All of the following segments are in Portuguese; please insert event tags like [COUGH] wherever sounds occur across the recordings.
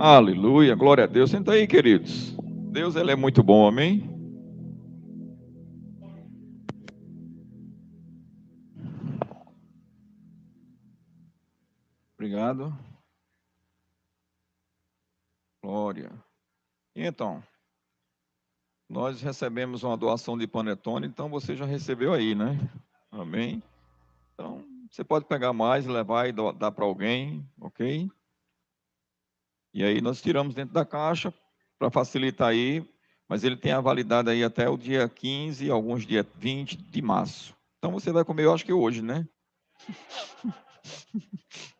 Aleluia, glória a Deus. Senta aí, queridos. Deus ele é muito bom, amém? Obrigado. Glória. Então, nós recebemos uma doação de panetone, então você já recebeu aí, né? Amém? Então, você pode pegar mais, levar e dar para alguém, ok? E aí nós tiramos dentro da caixa para facilitar aí, mas ele tem a validade aí até o dia 15, alguns dias 20 de março. Então você vai comer, eu acho que hoje, né? [LAUGHS]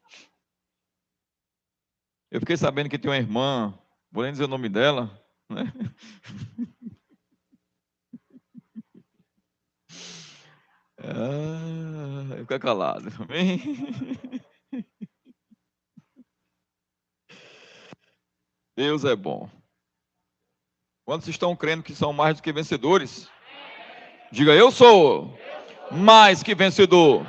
Eu fiquei sabendo que tem uma irmã, vou nem dizer o nome dela, né? [LAUGHS] Ah, fica calado, amém? [LAUGHS] Deus é bom. Quantos estão crendo que são mais do que vencedores? Diga, eu sou mais que vencedor.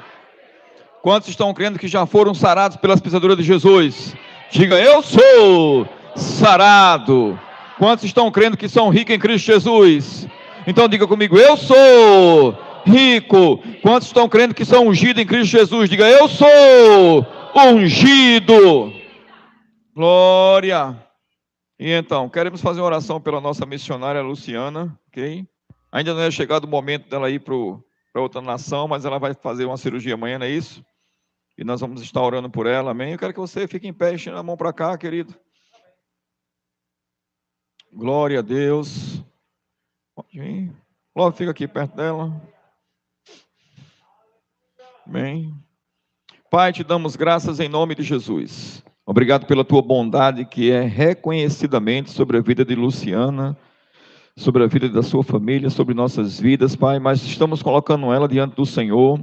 Quantos estão crendo que já foram sarados pelas pisaduras de Jesus? Diga, eu sou sarado. Quantos estão crendo que são ricos em Cristo Jesus? Então diga comigo, eu sou rico. Quantos estão crendo que são ungidos em Cristo Jesus? Diga, eu sou ungido. Glória. E então, queremos fazer uma oração pela nossa missionária Luciana, ok? Ainda não é chegado o momento dela ir para outra nação, mas ela vai fazer uma cirurgia amanhã, não é isso? E nós vamos estar orando por ela, amém? Eu quero que você fique em pé, estenda a mão para cá, querido. Glória a Deus. Pode vir. Glória, fica aqui perto dela. Amém. Pai, te damos graças em nome de Jesus. Obrigado pela tua bondade que é reconhecidamente sobre a vida de Luciana, sobre a vida da sua família, sobre nossas vidas, Pai, mas estamos colocando ela diante do Senhor.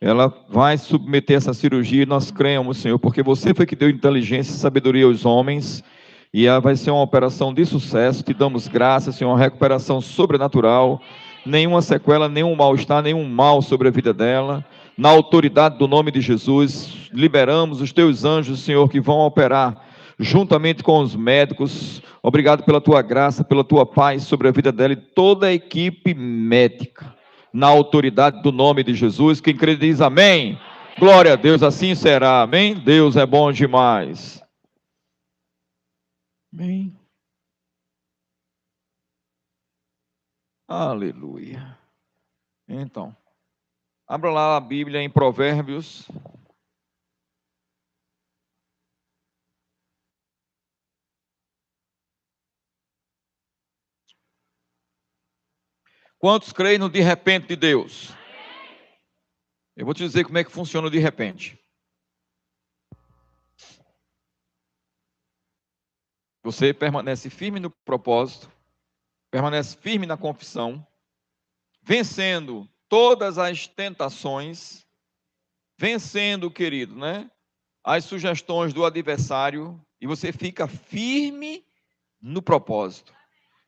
Ela vai submeter essa cirurgia e nós cremos, Senhor, porque você foi que deu inteligência e sabedoria aos homens. E ela vai ser uma operação de sucesso. Te damos graças, Senhor, uma recuperação sobrenatural. Nenhuma sequela, nenhum mal-estar, nenhum mal sobre a vida dela na autoridade do nome de Jesus, liberamos os teus anjos, Senhor, que vão operar juntamente com os médicos. Obrigado pela tua graça, pela tua paz sobre a vida dela e toda a equipe médica. Na autoridade do nome de Jesus, quem crê diz amém. Glória a Deus, assim será. Amém. Deus é bom demais. Amém. Aleluia. Então. Abra lá a Bíblia em Provérbios. Quantos creem no de repente de Deus? Eu vou te dizer como é que funciona o de repente. Você permanece firme no propósito, permanece firme na confissão, vencendo todas as tentações, vencendo, querido, né? As sugestões do adversário e você fica firme no propósito.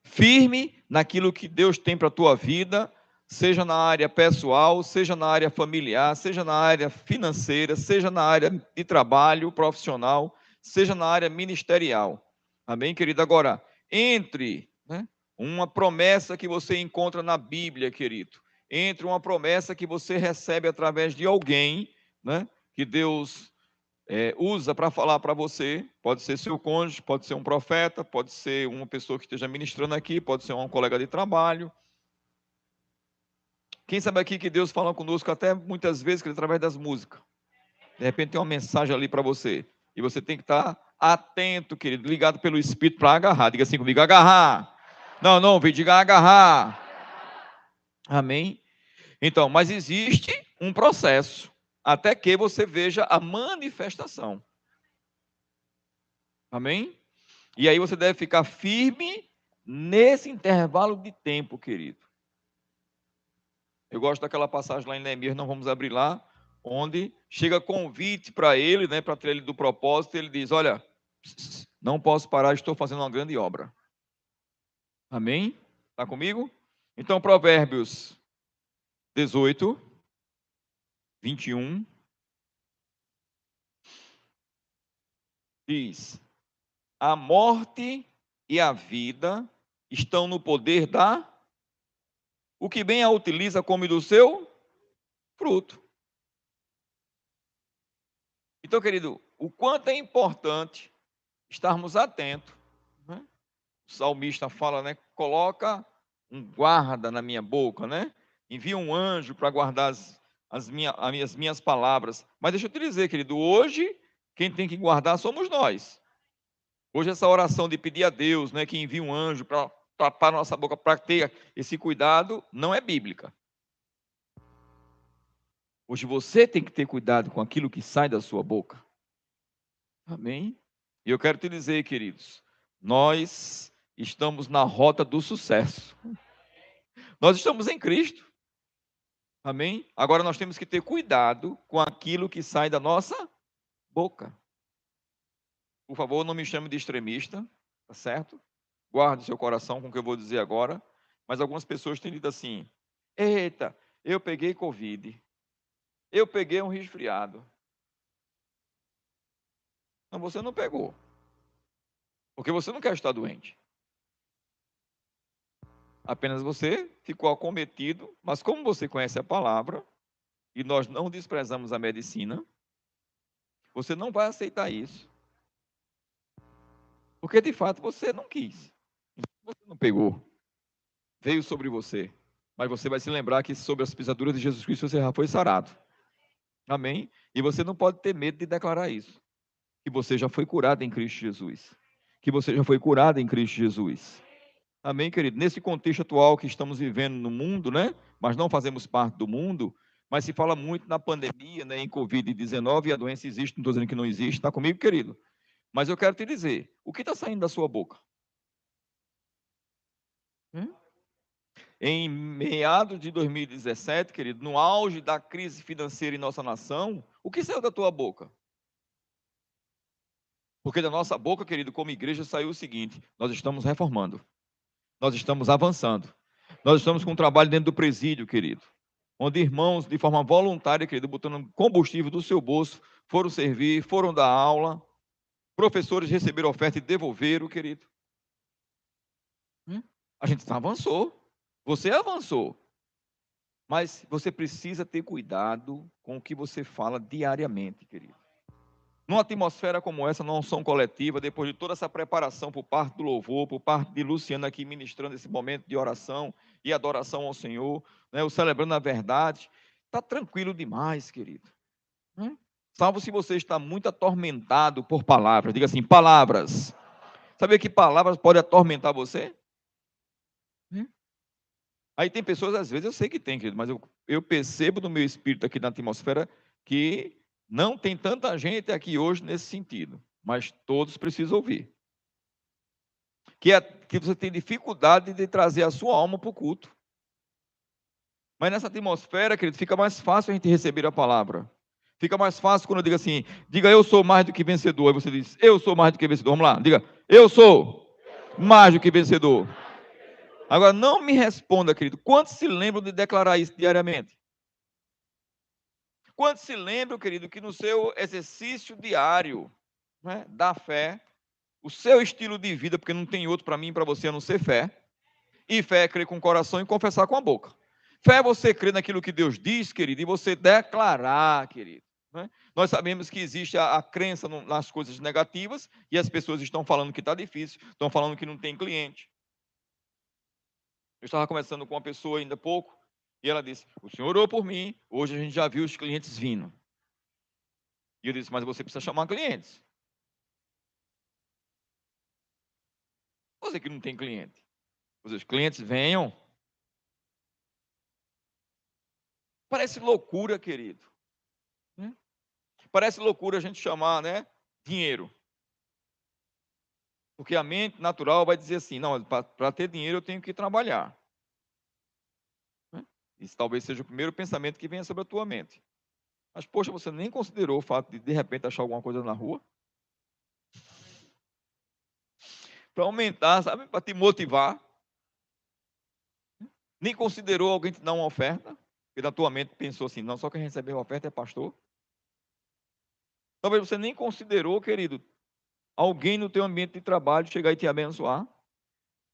Firme naquilo que Deus tem para a tua vida, seja na área pessoal, seja na área familiar, seja na área financeira, seja na área de trabalho profissional, seja na área ministerial. Amém, querido? Agora, entre né, uma promessa que você encontra na Bíblia, querido, entre uma promessa que você recebe através de alguém, né, que Deus é, usa para falar para você, pode ser seu cônjuge, pode ser um profeta, pode ser uma pessoa que esteja ministrando aqui, pode ser um colega de trabalho. Quem sabe aqui que Deus fala conosco até muitas vezes que através das músicas. De repente tem uma mensagem ali para você. E você tem que estar atento, querido, ligado pelo Espírito para agarrar. Diga assim comigo, agarrar. Não, não, diga agarrar. Amém? Então, mas existe um processo até que você veja a manifestação. Amém? E aí você deve ficar firme nesse intervalo de tempo, querido. Eu gosto daquela passagem lá em Neemias, não vamos abrir lá, onde chega convite para ele, né, para ter ele do propósito, ele diz: Olha, não posso parar, estou fazendo uma grande obra. Amém? Está comigo? Então, Provérbios 18, 21. Diz: A morte e a vida estão no poder da. O que bem a utiliza come do seu fruto. Então, querido, o quanto é importante estarmos atentos. Né? O salmista fala, né? Coloca um guarda na minha boca, né? Envia um anjo para guardar as, as, minha, as minhas palavras. Mas deixa eu te dizer, querido, hoje quem tem que guardar somos nós. Hoje essa oração de pedir a Deus, né, que envia um anjo para tapar nossa boca para ter esse cuidado, não é bíblica. Hoje você tem que ter cuidado com aquilo que sai da sua boca. Amém? E eu quero te dizer, queridos, nós estamos na rota do sucesso. Nós estamos em Cristo. Amém? Agora nós temos que ter cuidado com aquilo que sai da nossa boca. Por favor, não me chame de extremista, tá certo? Guarde seu coração com o que eu vou dizer agora. Mas algumas pessoas têm dito assim: eita, eu peguei Covid. Eu peguei um resfriado. Não, você não pegou. Porque você não quer estar doente. Apenas você ficou acometido, mas como você conhece a palavra, e nós não desprezamos a medicina, você não vai aceitar isso. Porque de fato você não quis. Você não pegou. Veio sobre você. Mas você vai se lembrar que sobre as pisaduras de Jesus Cristo você já foi sarado. Amém? E você não pode ter medo de declarar isso. Que você já foi curado em Cristo Jesus. Que você já foi curado em Cristo Jesus. Amém, querido? Nesse contexto atual que estamos vivendo no mundo, né? Mas não fazemos parte do mundo, mas se fala muito na pandemia, né, em Covid-19, e a doença existe, não estou dizendo que não existe, está comigo, querido? Mas eu quero te dizer, o que está saindo da sua boca? Hum? Em meados de 2017, querido, no auge da crise financeira em nossa nação, o que saiu da tua boca? Porque da nossa boca, querido, como igreja, saiu o seguinte: nós estamos reformando, nós estamos avançando, nós estamos com um trabalho dentro do presídio, querido onde irmãos, de forma voluntária, querido, botando combustível do seu bolso, foram servir, foram dar aula, professores receberam oferta e devolveram, querido. Hum? A gente avançou, você avançou, mas você precisa ter cuidado com o que você fala diariamente, querido. Numa atmosfera como essa, não são coletiva, depois de toda essa preparação por parte do louvor, por parte de Luciana aqui ministrando esse momento de oração e adoração ao Senhor, né, o celebrando a verdade, está tranquilo demais, querido. Hum? Salvo se você está muito atormentado por palavras. Diga assim, palavras. Sabia que palavras podem atormentar você? Hum? Aí tem pessoas, às vezes eu sei que tem, querido, mas eu, eu percebo no meu espírito aqui na atmosfera que não tem tanta gente aqui hoje nesse sentido, mas todos precisam ouvir. Que, é, que você tem dificuldade de trazer a sua alma para o culto. Mas nessa atmosfera, querido, fica mais fácil a gente receber a palavra. Fica mais fácil quando eu digo assim, diga eu sou mais do que vencedor. Aí você diz, eu sou mais do que vencedor. Vamos lá, diga, eu sou mais do que vencedor. Agora, não me responda, querido, quantos se lembram de declarar isso diariamente? Quantos se lembram, querido, que no seu exercício diário né, da fé, o seu estilo de vida, porque não tem outro para mim e para você a não ser fé, e fé é crer com o coração e confessar com a boca. Fé é você crer naquilo que Deus diz, querido, e você declarar, querido. Né? Nós sabemos que existe a, a crença no, nas coisas negativas e as pessoas estão falando que está difícil, estão falando que não tem cliente. Eu estava conversando com uma pessoa ainda há pouco, e ela disse: O senhor orou por mim, hoje a gente já viu os clientes vindo. E eu disse: Mas você precisa chamar clientes. Você que não tem cliente. Os clientes venham. Parece loucura, querido. Hum? Parece loucura a gente chamar, né? Dinheiro. Porque a mente natural vai dizer assim: não, para ter dinheiro eu tenho que trabalhar. Isso talvez seja o primeiro pensamento que venha sobre a tua mente. Mas, poxa, você nem considerou o fato de, de repente, achar alguma coisa na rua? Para aumentar, sabe? Para te motivar. Nem considerou alguém te dar uma oferta? Porque na tua mente pensou assim, não, só quem recebeu a oferta é pastor. Talvez você nem considerou, querido, alguém no teu ambiente de trabalho chegar e te abençoar?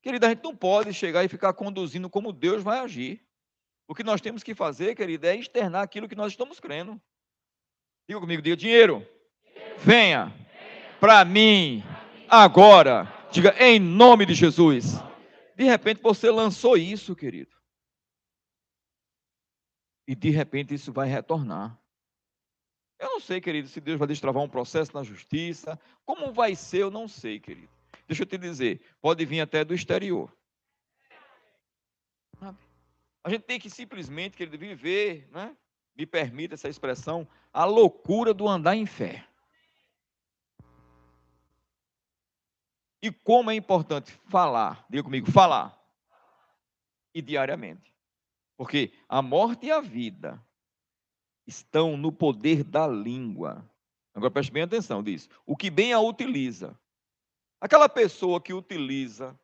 Querida, a gente não pode chegar e ficar conduzindo como Deus vai agir. O que nós temos que fazer, querida, é externar aquilo que nós estamos crendo. Diga comigo, diga dinheiro. Venha para mim agora. Diga em nome de Jesus. De repente você lançou isso, querido. E de repente isso vai retornar. Eu não sei, querido, se Deus vai destravar um processo na justiça. Como vai ser, eu não sei, querido. Deixa eu te dizer, pode vir até do exterior. A gente tem que simplesmente, querido, viver, né? me permita essa expressão, a loucura do andar em fé. E como é importante falar, diga comigo, falar. E diariamente. Porque a morte e a vida estão no poder da língua. Agora preste bem atenção disso. O que bem a utiliza. Aquela pessoa que utiliza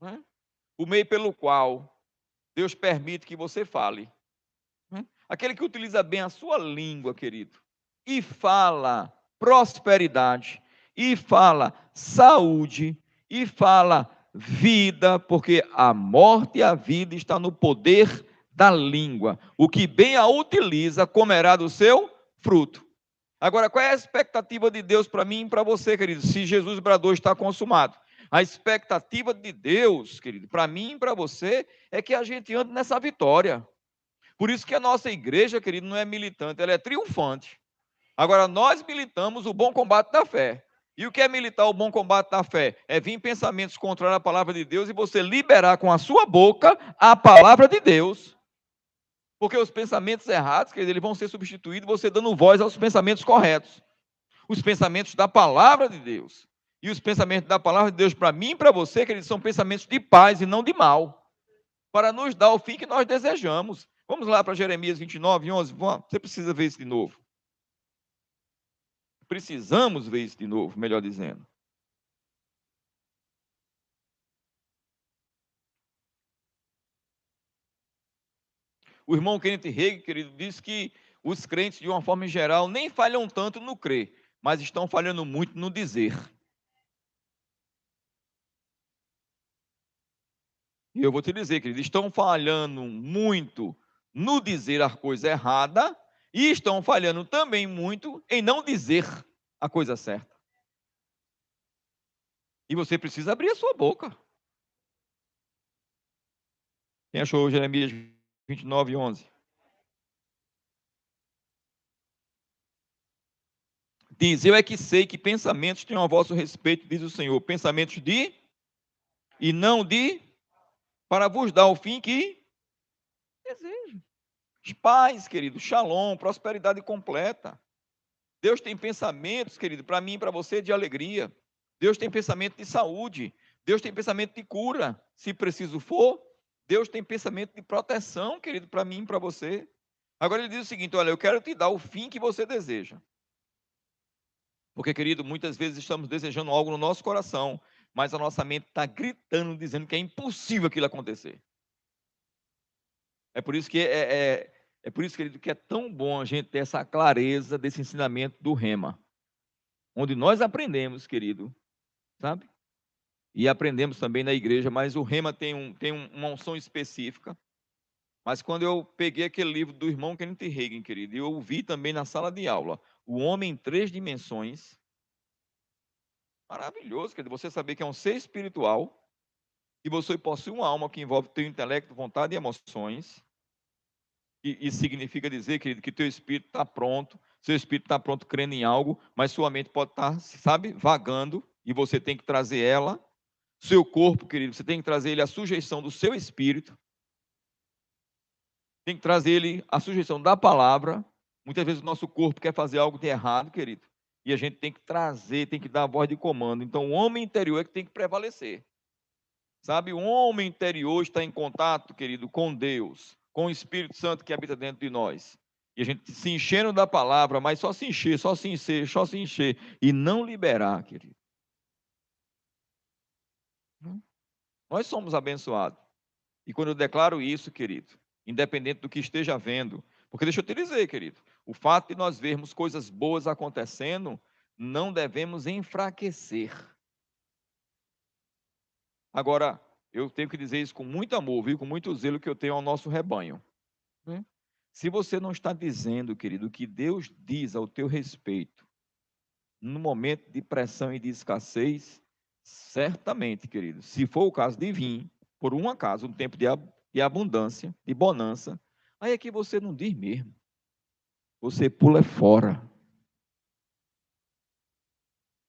né, o meio pelo qual Deus permite que você fale. Né, aquele que utiliza bem a sua língua, querido, e fala prosperidade, e fala saúde, e fala vida, porque a morte e a vida está no poder da língua. O que bem a utiliza comerá do seu fruto. Agora, qual é a expectativa de Deus para mim e para você, querido? Se Jesus bradou está consumado. A expectativa de Deus, querido, para mim e para você, é que a gente ande nessa vitória. Por isso que a nossa igreja, querido, não é militante, ela é triunfante. Agora, nós militamos o bom combate da fé. E o que é militar o bom combate da fé? É vir pensamentos contrários à palavra de Deus e você liberar com a sua boca a palavra de Deus. Porque os pensamentos errados, querido, eles vão ser substituídos você dando voz aos pensamentos corretos. Os pensamentos da palavra de Deus. E os pensamentos da palavra de Deus para mim e para você, queridos, são pensamentos de paz e não de mal. Para nos dar o fim que nós desejamos. Vamos lá para Jeremias 29, 11. Você precisa ver isso de novo. Precisamos ver isso de novo, melhor dizendo. O irmão Kenneth Hagin, querido, diz que os crentes, de uma forma geral, nem falham tanto no crer, mas estão falhando muito no dizer. Eu vou te dizer, querido, estão falhando muito no dizer a coisa errada e estão falhando também muito em não dizer a coisa certa. E você precisa abrir a sua boca. Quem achou Jeremias 29, 11. Diz: Eu é que sei que pensamentos tenho a vosso respeito, diz o Senhor, pensamentos de e não de, para vos dar o fim que desejo. Paz, querido, shalom, prosperidade completa. Deus tem pensamentos, querido, para mim e para você de alegria. Deus tem pensamento de saúde. Deus tem pensamento de cura, se preciso for. Deus tem pensamento de proteção, querido, para mim e para você. Agora ele diz o seguinte: olha, eu quero te dar o fim que você deseja. Porque, querido, muitas vezes estamos desejando algo no nosso coração, mas a nossa mente está gritando, dizendo que é impossível aquilo acontecer. É por isso que é, é, é por isso, querido, que é tão bom a gente ter essa clareza desse ensinamento do rema, onde nós aprendemos, querido, sabe? e aprendemos também na igreja, mas o rema tem, um, tem uma unção específica. Mas quando eu peguei aquele livro do irmão Kenneth Reagan, querido, e eu vi também na sala de aula, O Homem em Três Dimensões, maravilhoso, querido, você saber que é um ser espiritual, e você possui uma alma que envolve teu intelecto, vontade e emoções, e, e significa dizer, querido, que teu espírito está pronto, seu espírito está pronto crendo em algo, mas sua mente pode estar, tá, sabe, vagando, e você tem que trazer ela seu corpo, querido, você tem que trazer ele à sujeição do seu espírito. Tem que trazer ele à sujeição da palavra. Muitas vezes o nosso corpo quer fazer algo de errado, querido. E a gente tem que trazer, tem que dar a voz de comando. Então, o homem interior é que tem que prevalecer. Sabe, o homem interior está em contato, querido, com Deus, com o Espírito Santo que habita dentro de nós. E a gente se enchendo da palavra, mas só se encher, só se encher, só se encher. E não liberar, querido. Nós somos abençoados. E quando eu declaro isso, querido, independente do que esteja vendo, porque deixa eu te dizer, querido, o fato de nós vermos coisas boas acontecendo não devemos enfraquecer. Agora, eu tenho que dizer isso com muito amor, viu? com muito zelo que eu tenho ao nosso rebanho. Né? Se você não está dizendo, querido, o que Deus diz ao teu respeito, no momento de pressão e de escassez, certamente, querido, se for o caso de vir, por um acaso, um tempo de, de abundância, de bonança, aí é que você não diz mesmo. Você pula fora.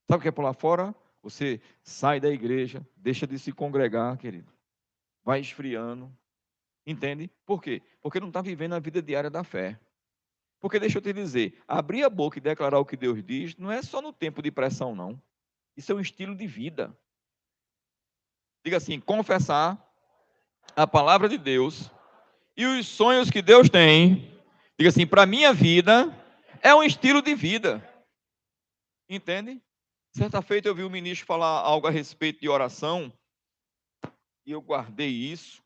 Sabe o que é pular fora? Você sai da igreja, deixa de se congregar, querido. Vai esfriando. Entende? Por quê? Porque não está vivendo a vida diária da fé. Porque deixa eu te dizer, abrir a boca e declarar o que Deus diz não é só no tempo de pressão, não. Isso é um estilo de vida. Diga assim: confessar a palavra de Deus e os sonhos que Deus tem. Diga assim: para minha vida é um estilo de vida. Entende? Certa feita eu vi o ministro falar algo a respeito de oração, e eu guardei isso,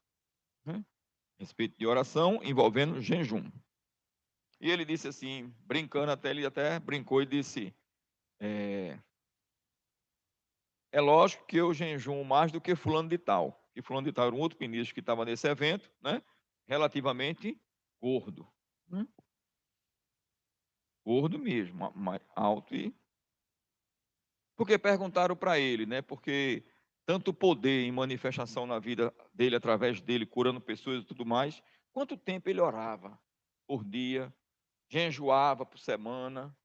né? a respeito de oração envolvendo jejum. E ele disse assim, brincando até, ele até brincou e disse, é, é lógico que eu jejuo mais do que fulano de tal. E fulano de tal era um outro ministro que estava nesse evento, né? relativamente gordo. Né? Gordo mesmo, alto e porque perguntaram para ele, né? Porque tanto poder em manifestação na vida dele, através dele, curando pessoas e tudo mais, quanto tempo ele orava por dia, jejuava por semana.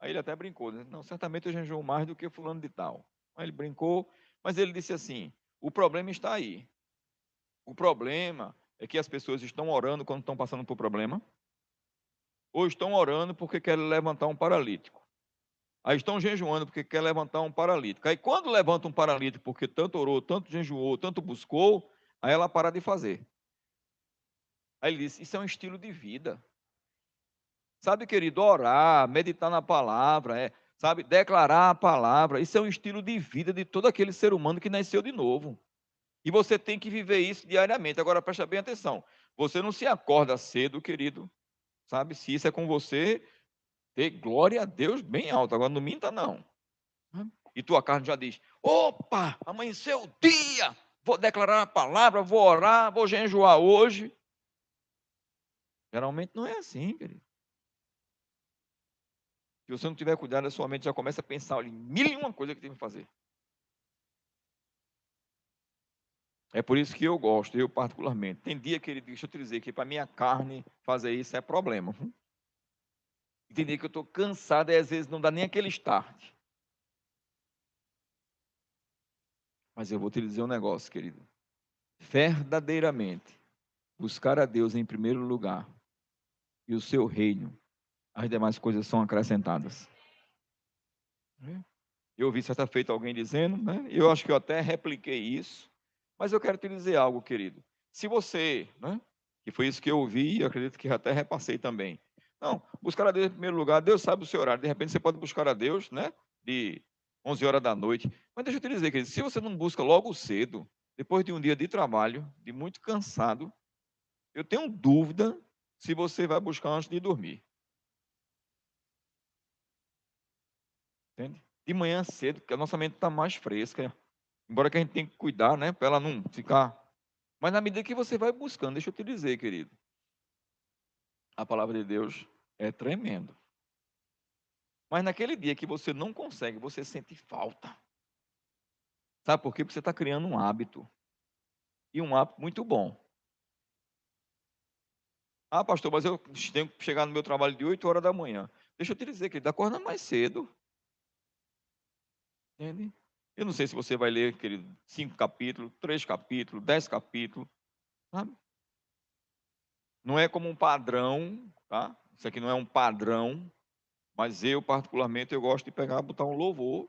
Aí ele até brincou, né? Não, certamente eu jejuo mais do que fulano de tal. Aí ele brincou, mas ele disse assim: o problema está aí. O problema é que as pessoas estão orando quando estão passando por problema, ou estão orando porque querem levantar um paralítico. Aí estão jejuando porque quer levantar um paralítico. Aí quando levanta um paralítico porque tanto orou, tanto jejuou, tanto buscou, aí ela para de fazer. Aí ele disse: Isso é um estilo de vida. Sabe, querido, orar, meditar na palavra, é, sabe, declarar a palavra, isso é um estilo de vida de todo aquele ser humano que nasceu de novo. E você tem que viver isso diariamente. Agora presta bem atenção. Você não se acorda cedo, querido. Sabe, se isso é com você, ter glória a Deus bem alto. Agora não minta, não. E tua carne já diz: opa, amanheceu o dia, vou declarar a palavra, vou orar, vou jejuar hoje. Geralmente não é assim, querido. Se você não tiver cuidado, a sua mente já começa a pensar em mil e uma coisa que tem que fazer. É por isso que eu gosto, eu particularmente. Tem dia que ele deixa eu te dizer que para minha carne fazer isso é problema [LAUGHS] entender que eu estou cansado e às vezes não dá nem aquele start. Mas eu vou te dizer um negócio, querido. Verdadeiramente, buscar a Deus em primeiro lugar e o seu reino, as demais coisas são acrescentadas. Eu ouvi certa feita alguém dizendo, né? eu acho que eu até repliquei isso, mas eu quero te dizer algo, querido. Se você, né, que foi isso que eu ouvi, eu acredito que até repassei também, não, buscar a Deus em primeiro lugar. Deus sabe o seu horário. De repente você pode buscar a Deus, né? De 11 horas da noite. Mas deixa eu te dizer, querido, se você não busca logo cedo, depois de um dia de trabalho, de muito cansado, eu tenho dúvida se você vai buscar antes de dormir. Entende? De manhã cedo, porque a nossa mente está mais fresca. Embora que a gente tenha que cuidar, né? Para ela não ficar. Mas na medida que você vai buscando, deixa eu te dizer, querido. A palavra de Deus é tremendo. Mas naquele dia que você não consegue, você sente falta. Sabe por quê? Porque você está criando um hábito. E um hábito muito bom. Ah, pastor, mas eu tenho que chegar no meu trabalho de 8 horas da manhã. Deixa eu te dizer que ele acorda mais cedo. Entende? Eu não sei se você vai ler, querido, cinco capítulos, três capítulos, dez capítulos. Sabe? Não é como um padrão, tá? Isso aqui não é um padrão, mas eu, particularmente, eu gosto de pegar, botar um louvor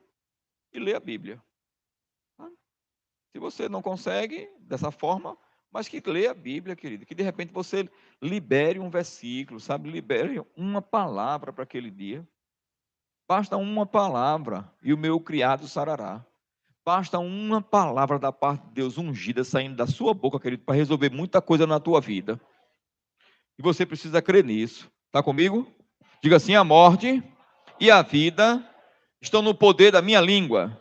e ler a Bíblia. Se você não consegue dessa forma, mas que leia a Bíblia, querido, que de repente você libere um versículo, sabe? Libere uma palavra para aquele dia. Basta uma palavra e o meu criado sarará. Basta uma palavra da parte de Deus ungida saindo da sua boca, querido, para resolver muita coisa na tua vida. E você precisa crer nisso. Está comigo? Diga assim: a morte e a vida estão no poder da minha língua.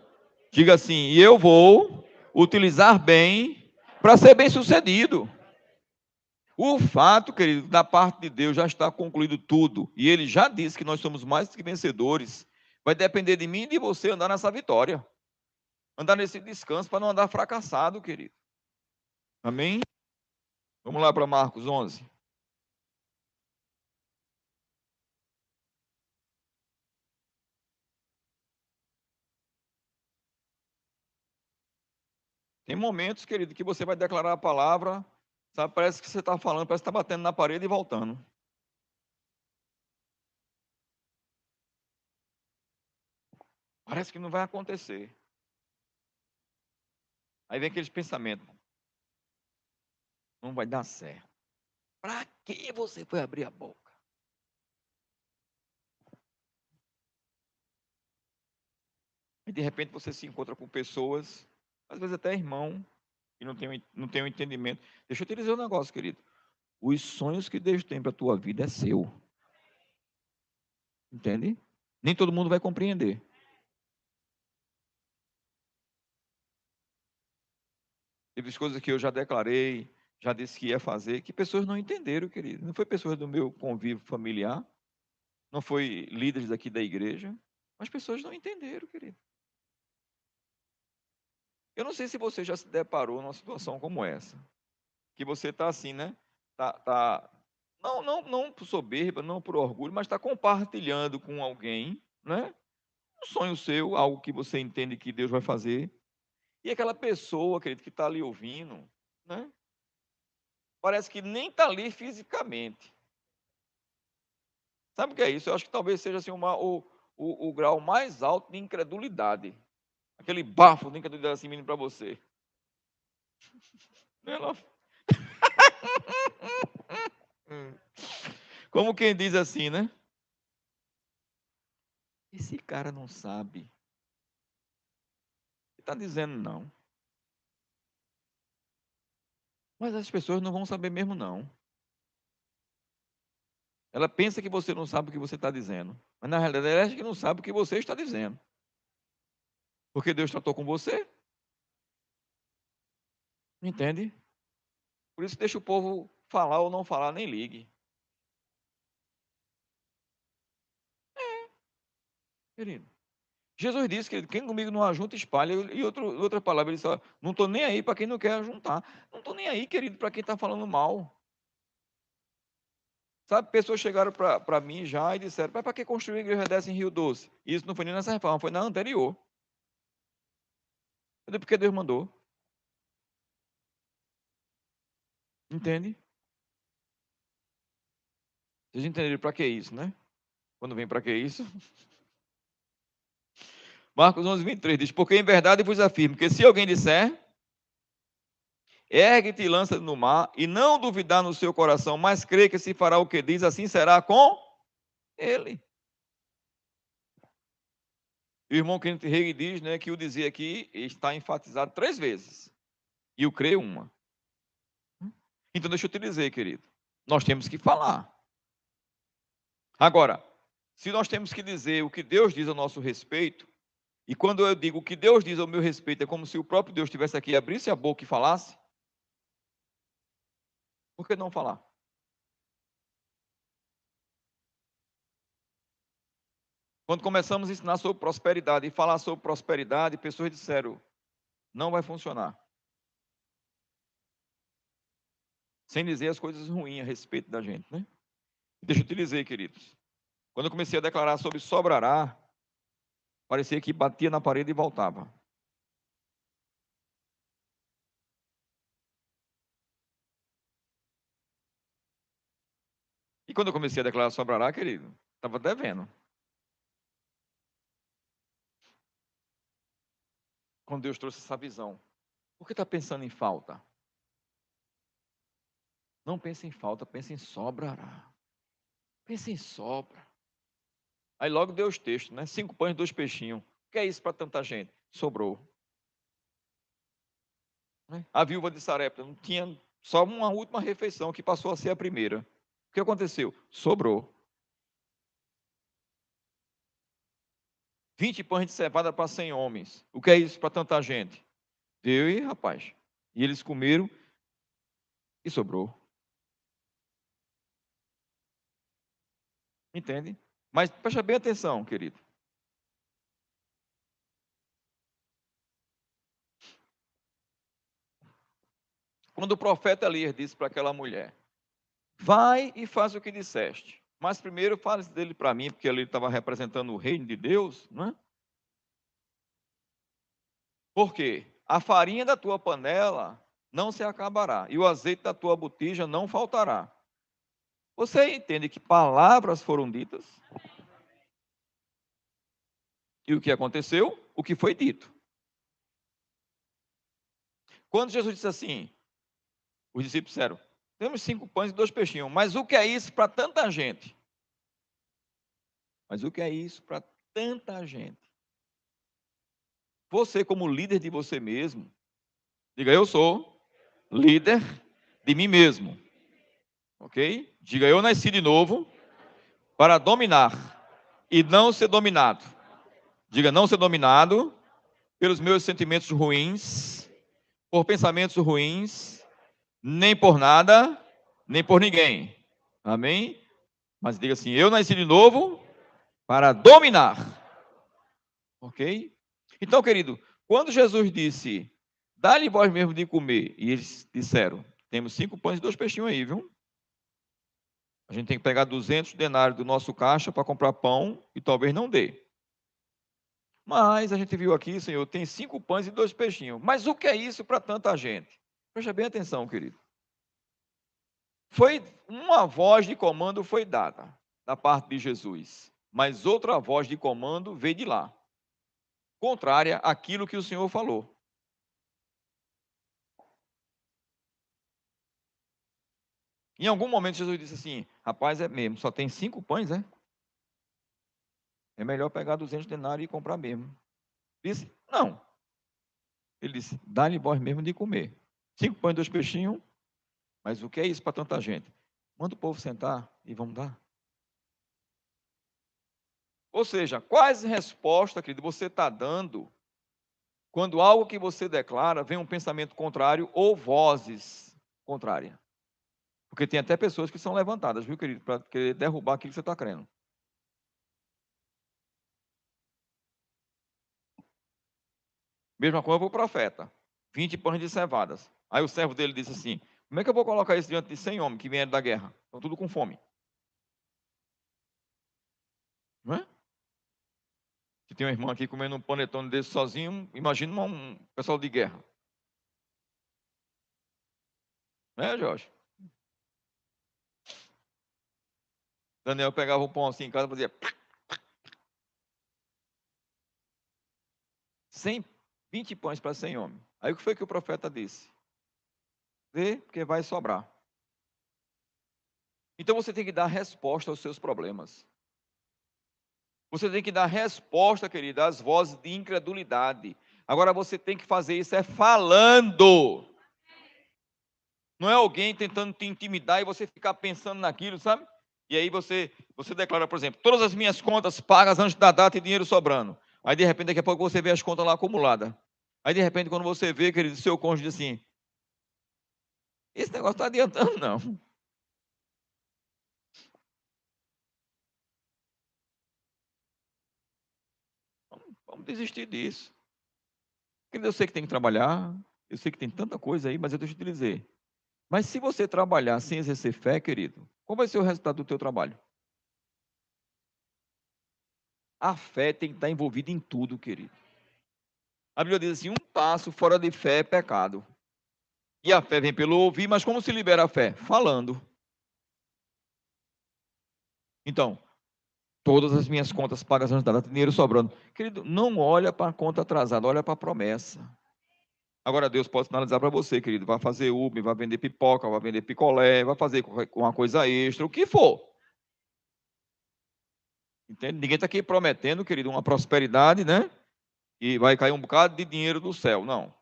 Diga assim: eu vou utilizar bem para ser bem sucedido. O fato, querido, da parte de Deus já está concluído tudo. E ele já disse que nós somos mais que vencedores. Vai depender de mim e de você andar nessa vitória. Andar nesse descanso para não andar fracassado, querido. Amém? Vamos lá para Marcos 11. Tem momentos, querido, que você vai declarar a palavra, sabe? Parece que você está falando, parece que está batendo na parede e voltando. Parece que não vai acontecer. Aí vem aqueles pensamentos. Não vai dar certo. Para que você foi abrir a boca? E de repente você se encontra com pessoas às vezes até irmão, que não tem, não tem um entendimento. Deixa eu te dizer um negócio, querido. Os sonhos que Deus tem para a tua vida é seu. Entende? Nem todo mundo vai compreender. Teve coisas que eu já declarei, já disse que ia fazer, que pessoas não entenderam, querido. Não foi pessoas do meu convívio familiar, não foi líderes daqui da igreja, mas pessoas não entenderam, querido. Eu não sei se você já se deparou numa situação como essa, que você está assim, né? Tá, tá, não, não, não por soberba, não por orgulho, mas está compartilhando com alguém, né? Um sonho seu, algo que você entende que Deus vai fazer, e aquela pessoa, querido, que está ali ouvindo, né? Parece que nem está ali fisicamente. Sabe o que é isso? Eu acho que talvez seja assim uma, o, o, o grau mais alto de incredulidade aquele bafo que eu assim menino para você. [LAUGHS] Ela... [LAUGHS] Como quem diz assim, né? Esse cara não sabe. Está dizendo não. Mas as pessoas não vão saber mesmo não. Ela pensa que você não sabe o que você está dizendo. Mas na realidade ela acha que não sabe o que você está dizendo. Porque Deus tratou com você. Entende? Por isso deixa o povo falar ou não falar, nem ligue. É. Querido. Jesus disse que quem comigo não ajunta, espalha. E outro, outra palavra, ele disse: não estou nem aí para quem não quer ajuntar. Não estou nem aí, querido, para quem está falando mal. Sabe, pessoas chegaram para mim já e disseram: para que construir a igreja dessa em Rio Doce? Isso não foi nem nessa reforma, foi na anterior. Cadê porque Deus mandou? Entende? Vocês entenderam para que isso, né? Quando vem para que isso? [LAUGHS] Marcos 11, 23 diz: Porque em verdade vos afirmo que se alguém disser, ergue-te e lança no mar, e não duvidar no seu coração, mas crê que se fará o que diz, assim será com ele. O irmão Kenneth Hagin diz né, que o dizer aqui está enfatizado três vezes. E o crer uma. Então, deixa eu te dizer, querido. Nós temos que falar. Agora, se nós temos que dizer o que Deus diz a nosso respeito, e quando eu digo que Deus diz ao meu respeito, é como se o próprio Deus estivesse aqui, abrisse a boca e falasse, por que não falar? Quando começamos a ensinar sobre prosperidade e falar sobre prosperidade, pessoas disseram: não vai funcionar. Sem dizer as coisas ruins a respeito da gente, né? Deixa eu te dizer, queridos. Quando eu comecei a declarar sobre sobrará, parecia que batia na parede e voltava. E quando eu comecei a declarar sobrará, querido, estava devendo. quando Deus trouxe essa visão. Por que está pensando em falta? Não pense em falta, pense em sobrará. Pense em sobra. Aí logo deu os textos, né? Cinco pães, dois peixinhos. O que é isso para tanta gente? Sobrou. Né? A viúva de Sarepta não tinha só uma última refeição que passou a ser a primeira. O que aconteceu? Sobrou. 20 pães de cevada para 100 homens. O que é isso para tanta gente? Deu e, rapaz. E eles comeram e sobrou. Entende? Mas preste bem atenção, querido. Quando o profeta Elias disse para aquela mulher: Vai e faz o que disseste. Mas primeiro fale dele para mim, porque ele estava representando o reino de Deus, é? Por quê? A farinha da tua panela não se acabará, e o azeite da tua botija não faltará. Você entende que palavras foram ditas? E o que aconteceu? O que foi dito. Quando Jesus disse assim, os discípulos disseram: Temos cinco pães e dois peixinhos, mas o que é isso para tanta gente? Mas o que é isso para tanta gente? Você, como líder de você mesmo, diga: Eu sou líder de mim mesmo. Ok? Diga: Eu nasci de novo para dominar e não ser dominado. Diga: Não ser dominado pelos meus sentimentos ruins, por pensamentos ruins nem por nada, nem por ninguém. Amém? Mas diga assim: eu nasci de novo para dominar. Ok? Então, querido, quando Jesus disse, dá-lhe vós mesmo de comer, e eles disseram, temos cinco pães e dois peixinhos aí, viu? A gente tem que pegar 200 denários do nosso caixa para comprar pão e talvez não dê. Mas a gente viu aqui, Senhor, tem cinco pães e dois peixinhos. Mas o que é isso para tanta gente? Preste bem atenção, querido. Foi uma voz de comando foi dada da parte de Jesus, mas outra voz de comando veio de lá, contrária àquilo que o Senhor falou. Em algum momento Jesus disse assim: Rapaz, é mesmo, só tem cinco pães, é? É melhor pegar 200 denários e comprar mesmo. Disse: Não. Ele disse: Dá-lhe voz mesmo de comer. Cinco pães, dois peixinhos. Mas o que é isso para tanta gente? Manda o povo sentar e vamos dar. Ou seja, quais respostas, querido, você está dando quando algo que você declara vem um pensamento contrário ou vozes contrárias? Porque tem até pessoas que são levantadas, viu, querido, para querer derrubar aquilo que você está crendo. Mesma coisa para o profeta. 20 pães de cevadas. Aí o servo dele disse assim: Como é que eu vou colocar isso diante de 100 homens que vieram da guerra? Estão tudo com fome. Não é? Se tem uma irmã aqui comendo um panetone desse sozinho, imagina um pessoal de guerra. Não é, Jorge? Daniel pegava um pão assim em casa e fazia. 100, 20 pães para 100 homens. Aí o que foi que o profeta disse? Vê, porque vai sobrar. Então você tem que dar resposta aos seus problemas. Você tem que dar resposta, querida, às vozes de incredulidade. Agora você tem que fazer isso é falando. Não é alguém tentando te intimidar e você ficar pensando naquilo, sabe? E aí você, você declara, por exemplo, todas as minhas contas pagas antes da data e dinheiro sobrando. Aí de repente, daqui a pouco você vê as contas lá acumuladas. Aí de repente, quando você vê, querido, seu cônjuge diz assim: esse negócio está adiantando, não. Vamos, desistir disso. Eu sei que tem que trabalhar, eu sei que tem tanta coisa aí, mas eu deixo te dizer. Mas se você trabalhar sem exercer fé, querido, qual vai ser o resultado do teu trabalho? A fé tem que estar envolvida em tudo, querido. A Bíblia diz assim: um passo fora de fé é pecado. E a fé vem pelo ouvir, mas como se libera a fé? Falando. Então, todas as minhas contas pagas antes da data, dinheiro sobrando. Querido, não olha para a conta atrasada, olha para a promessa. Agora Deus pode sinalizar para você, querido, vai fazer Uber, vai vender pipoca, vai vender picolé, vai fazer uma coisa extra, o que for. Entende? Ninguém está aqui prometendo, querido, uma prosperidade, né? E vai cair um bocado de dinheiro do céu. Não.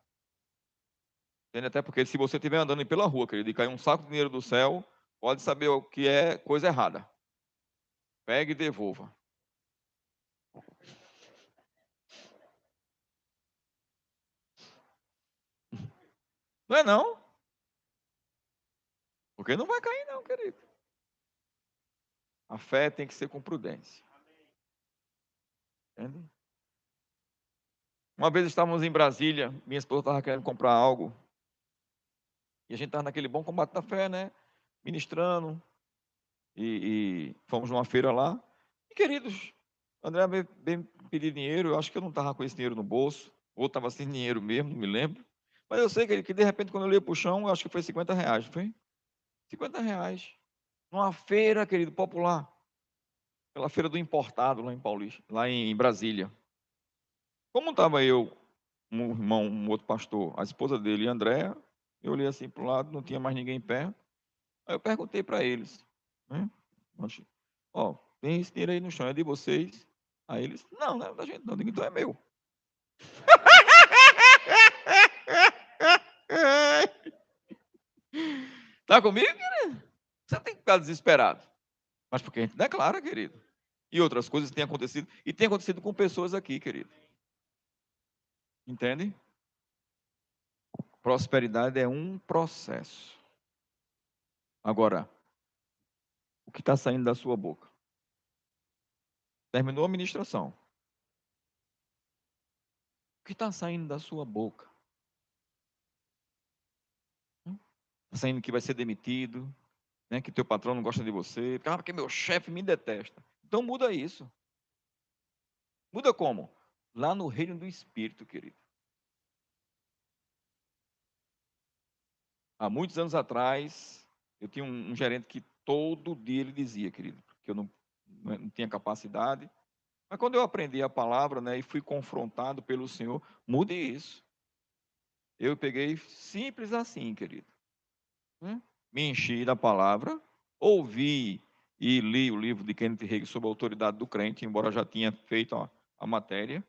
Entende? Até porque se você estiver andando pela rua, querido, e cair um saco de dinheiro do céu, pode saber o que é coisa errada. Pegue e devolva. Não é não? Porque não vai cair não, querido. A fé tem que ser com prudência. Entende? Uma vez estávamos em Brasília, minha esposa estava querendo comprar algo. E a gente estava naquele bom combate da fé, né? Ministrando. E, e fomos numa feira lá. E, queridos, André veio pedir dinheiro. Eu acho que eu não estava com esse dinheiro no bolso. Ou estava sem dinheiro mesmo, não me lembro. Mas eu sei que, que de repente, quando eu olhei para o chão, acho que foi 50 reais. Foi? 50 reais. Numa feira, querido, popular. Pela feira do importado lá em Paulista, lá em Brasília. Como estava eu, um irmão, um outro pastor, a esposa dele e Andréa, eu olhei assim para o lado, não tinha mais ninguém perto. Aí eu perguntei para eles, né? Ó, oh, tem esse dinheiro aí no chão, é de vocês? Aí eles, não, não é da gente não, então é meu. [LAUGHS] Tá comigo, querido? Você tem que ficar desesperado. Mas porque a gente declara, querido. E outras coisas têm acontecido. E tem acontecido com pessoas aqui, querido. Entende? Prosperidade é um processo. Agora, o que está saindo da sua boca? Terminou a ministração. O que está saindo da sua boca? Está saindo que vai ser demitido, né, que teu patrão não gosta de você, ah, porque meu chefe me detesta. Então muda isso. Muda como? Lá no reino do Espírito, querido. Há muitos anos atrás, eu tinha um, um gerente que todo dia ele dizia, querido, que eu não, não tinha capacidade. Mas quando eu aprendi a palavra né, e fui confrontado pelo Senhor, mude isso. Eu peguei simples assim, querido. Hum? Me enchi da palavra, ouvi e li o livro de Kenneth Hagin sobre a autoridade do crente, embora já tinha feito a, matéria.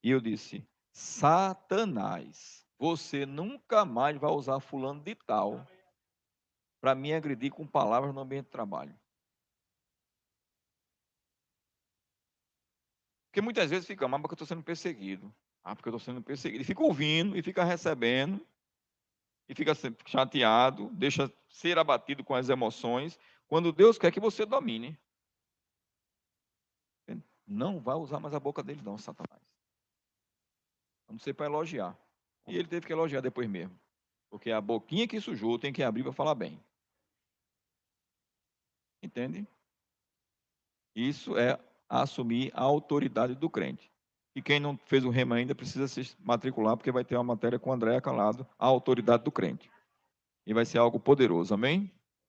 E eu disse: Satanás, você nunca mais vai usar fulano de tal para me agredir com palavras no ambiente de trabalho. Porque muitas vezes fica, mas porque eu estou sendo perseguido. Ah, porque eu estou sendo perseguido. E fica ouvindo, e fica recebendo, e fica chateado, deixa ser abatido com as emoções, quando Deus quer que você domine. Não vai usar mais a boca dele, não, Satanás. A não ser para elogiar. E ele teve que elogiar depois mesmo. Porque a boquinha que sujou tem que abrir para falar bem. Entende? Isso é assumir a autoridade do crente. E quem não fez o rema ainda precisa se matricular, porque vai ter uma matéria com o André Calado, a autoridade do crente. E vai ser algo poderoso, amém?